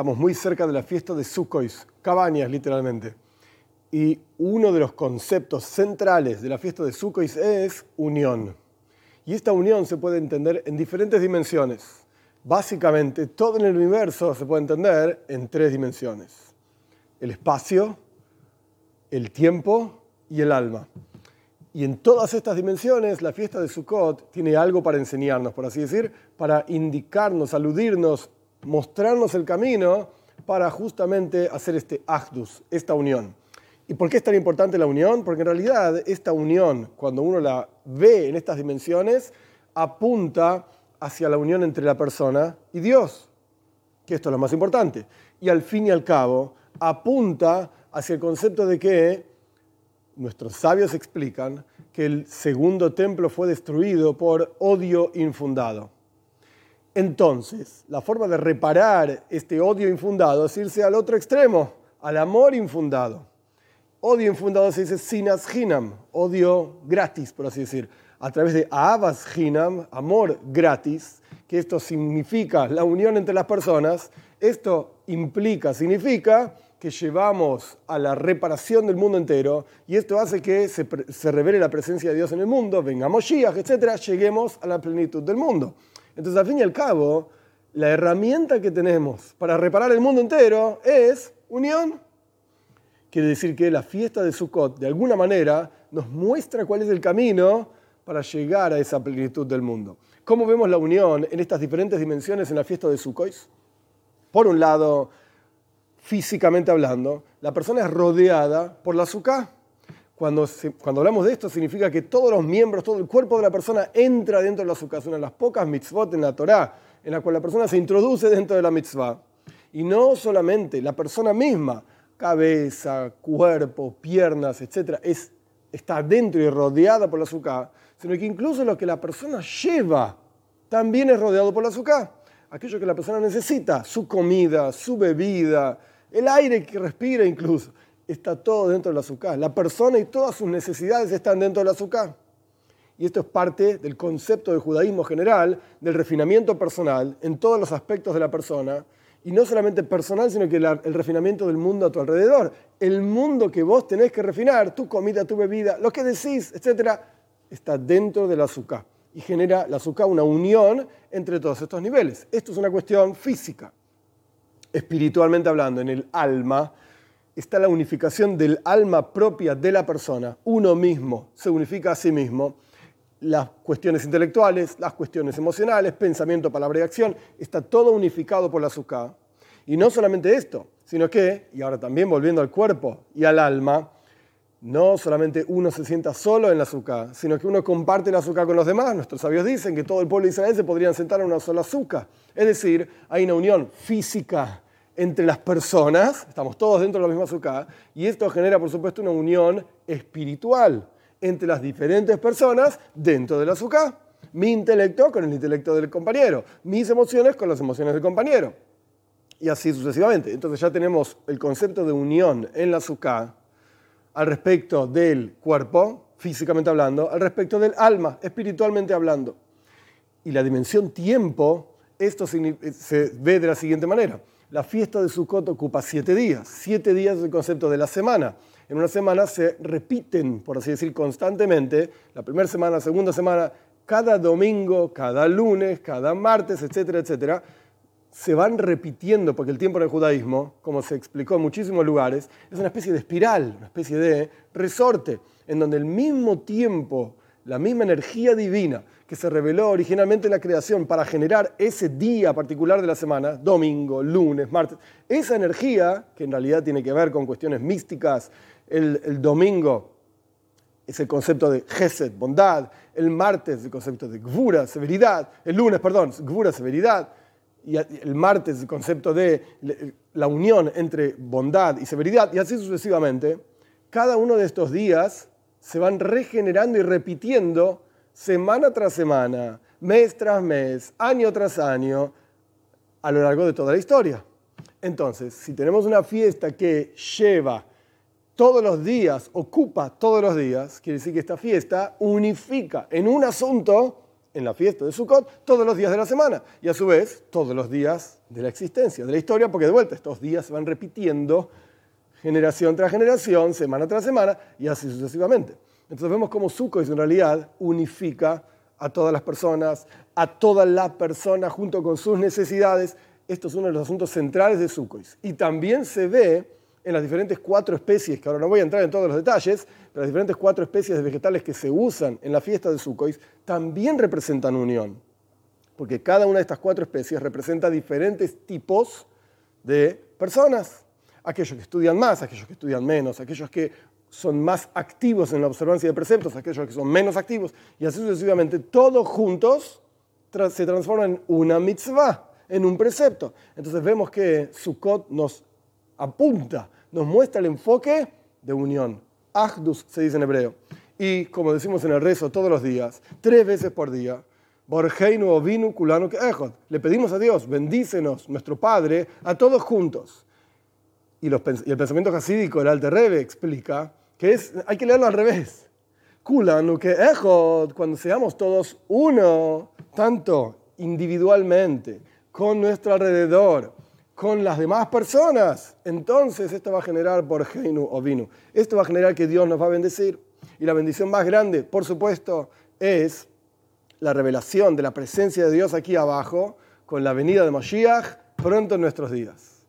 estamos muy cerca de la fiesta de Sukkot, cabañas literalmente. Y uno de los conceptos centrales de la fiesta de Sukkot es unión. Y esta unión se puede entender en diferentes dimensiones. Básicamente, todo en el universo se puede entender en tres dimensiones. El espacio, el tiempo y el alma. Y en todas estas dimensiones, la fiesta de Sukkot tiene algo para enseñarnos, por así decir, para indicarnos, aludirnos, mostrarnos el camino para justamente hacer este Achdus, esta unión. ¿Y por qué es tan importante la unión? Porque en realidad esta unión, cuando uno la ve en estas dimensiones, apunta hacia la unión entre la persona y Dios, que esto es lo más importante. Y al fin y al cabo, apunta hacia el concepto de que nuestros sabios explican que el segundo templo fue destruido por odio infundado. Entonces, la forma de reparar este odio infundado es irse al otro extremo, al amor infundado. Odio infundado se dice sinas hinam, odio gratis, por así decir, a través de avas hinam, amor gratis, que esto significa la unión entre las personas. Esto implica, significa que llevamos a la reparación del mundo entero y esto hace que se, revele la presencia de Dios en el mundo, vengamos Shiach, etc., lleguemos a la plenitud del mundo. Entonces, al fin y al cabo, la herramienta que tenemos para reparar el mundo entero es unión. Quiere decir que la fiesta de Sukkot, de alguna manera, nos muestra cuál es el camino para llegar a esa plenitud del mundo. ¿Cómo vemos la unión en estas diferentes dimensiones en la fiesta de Sukkot? Por un lado, físicamente hablando, la persona es rodeada por la Sukkah. Cuando, cuando, hablamos de esto, significa que todos los miembros, todo el cuerpo de la persona entra dentro de la sukkah. Es una de las pocas mitzvot en la Torá en la cual la persona se introduce dentro de la mitzvah. Y no solamente la persona misma, cabeza, cuerpo, piernas, etc., es, está dentro y rodeada por la sukkah, sino que incluso lo que la persona lleva también es rodeado por la sukkah. Aquello que la persona necesita, su comida, su bebida, el aire que respira incluso está todo dentro del azúcar. La persona y todas sus necesidades están dentro del azúcar. Y esto es parte del concepto del judaísmo general, del refinamiento personal en todos los aspectos de la persona. Y no solamente personal, sino que el refinamiento del mundo a tu alrededor. El mundo que vos tenés que refinar, tu comida, tu bebida, lo que decís, etc., está dentro del azúcar. Y genera el azúcar una unión entre todos estos niveles. Esto es una cuestión física. Espiritualmente hablando, en el alma, está la unificación del alma propia de la persona. Uno mismo se unifica a sí mismo. Las cuestiones intelectuales, las cuestiones emocionales, pensamiento, palabra y acción, está todo unificado por la azúcar. Y no solamente esto, sino que, y ahora también volviendo al cuerpo y al alma, no solamente uno se sienta solo en la azúcar, sino que uno comparte el azúcar con los demás. Nuestros sabios dicen que todo el pueblo de Israel se podrían sentar en una sola azúcar. Es decir, hay una unión física entre las personas, estamos todos dentro de la misma azúcar, y esto genera, por supuesto, una unión espiritual entre las diferentes personas dentro del azúcar. Mi intelecto con el intelecto del compañero, mis emociones con las emociones del compañero, y así sucesivamente. Entonces ya tenemos el concepto de unión en la azúcar al respecto del cuerpo, físicamente hablando, al respecto del alma, espiritualmente hablando. Y la dimensión tiempo, esto se ve de la siguiente manera la fiesta de Sukkot ocupa siete días. Siete días es el concepto de la semana. En una semana se repiten, por así decir, constantemente, la primera semana, la segunda semana, cada domingo, cada lunes, cada martes, etcétera, etcétera, se van repitiendo, porque el tiempo en el judaísmo, como se explicó en muchísimos lugares, es una especie de espiral, una especie de resorte, en donde el mismo tiempo, la misma energía divina que se reveló originalmente en la creación para generar ese día particular de la semana, domingo, lunes, martes, esa energía, que en realidad tiene que ver con cuestiones místicas, el, domingo es el concepto de Gesed, bondad, el martes el concepto de Gvura, severidad, el lunes, perdón, Gvura, severidad, y el martes el concepto de la unión entre bondad y severidad, y así sucesivamente, cada uno de estos días se van regenerando y repitiendo semana tras semana, mes tras mes, año tras año, a lo largo de toda la historia. Entonces, si tenemos una fiesta que lleva todos los días, ocupa todos los días, quiere decir que esta fiesta unifica en un asunto en la fiesta de Sukkot todos los días de la semana y a su vez todos los días de la existencia, de la historia, porque de vuelta estos días se van repitiendo generación tras generación, semana tras semana y así sucesivamente. Entonces vemos cómo Sukkot en realidad unifica a todas las personas, a toda la persona junto con sus necesidades. Esto es uno de los asuntos centrales de Sukkot. Y también se ve en las diferentes cuatro especies, que ahora no voy a entrar en todos los detalles, pero las diferentes cuatro especies de vegetales que se usan en la fiesta de Sukkot también representan unión. Porque cada una de estas cuatro especies representa diferentes tipos de personas. Aquellos que estudian más, aquellos que estudian menos, aquellos que son más activos en la observancia de preceptos, aquellos que son menos activos, y así sucesivamente, todos juntos se transforman en una mitzvah, en un precepto. Entonces vemos que Sukkot nos apunta, nos muestra el enfoque de unión. Ahdus se dice en hebreo. Y como decimos en el rezo todos los días, tres veces por día, Borgeinu Ovinu Kulanu Le pedimos a Dios, bendícenos, nuestro Padre, a todos juntos. Y, el pensamiento hasídico, el Alter Rebbe, explica que hay que leerlo al revés. Kulanu que cuando seamos todos uno, tanto individualmente, con nuestro alrededor, con las demás personas, entonces esto va a generar por Heinu o Vinu. Esto va a generar que Dios nos va a bendecir. Y la bendición más grande, por supuesto, es la revelación de la presencia de Dios aquí abajo con la venida de Moshiach pronto en nuestros días.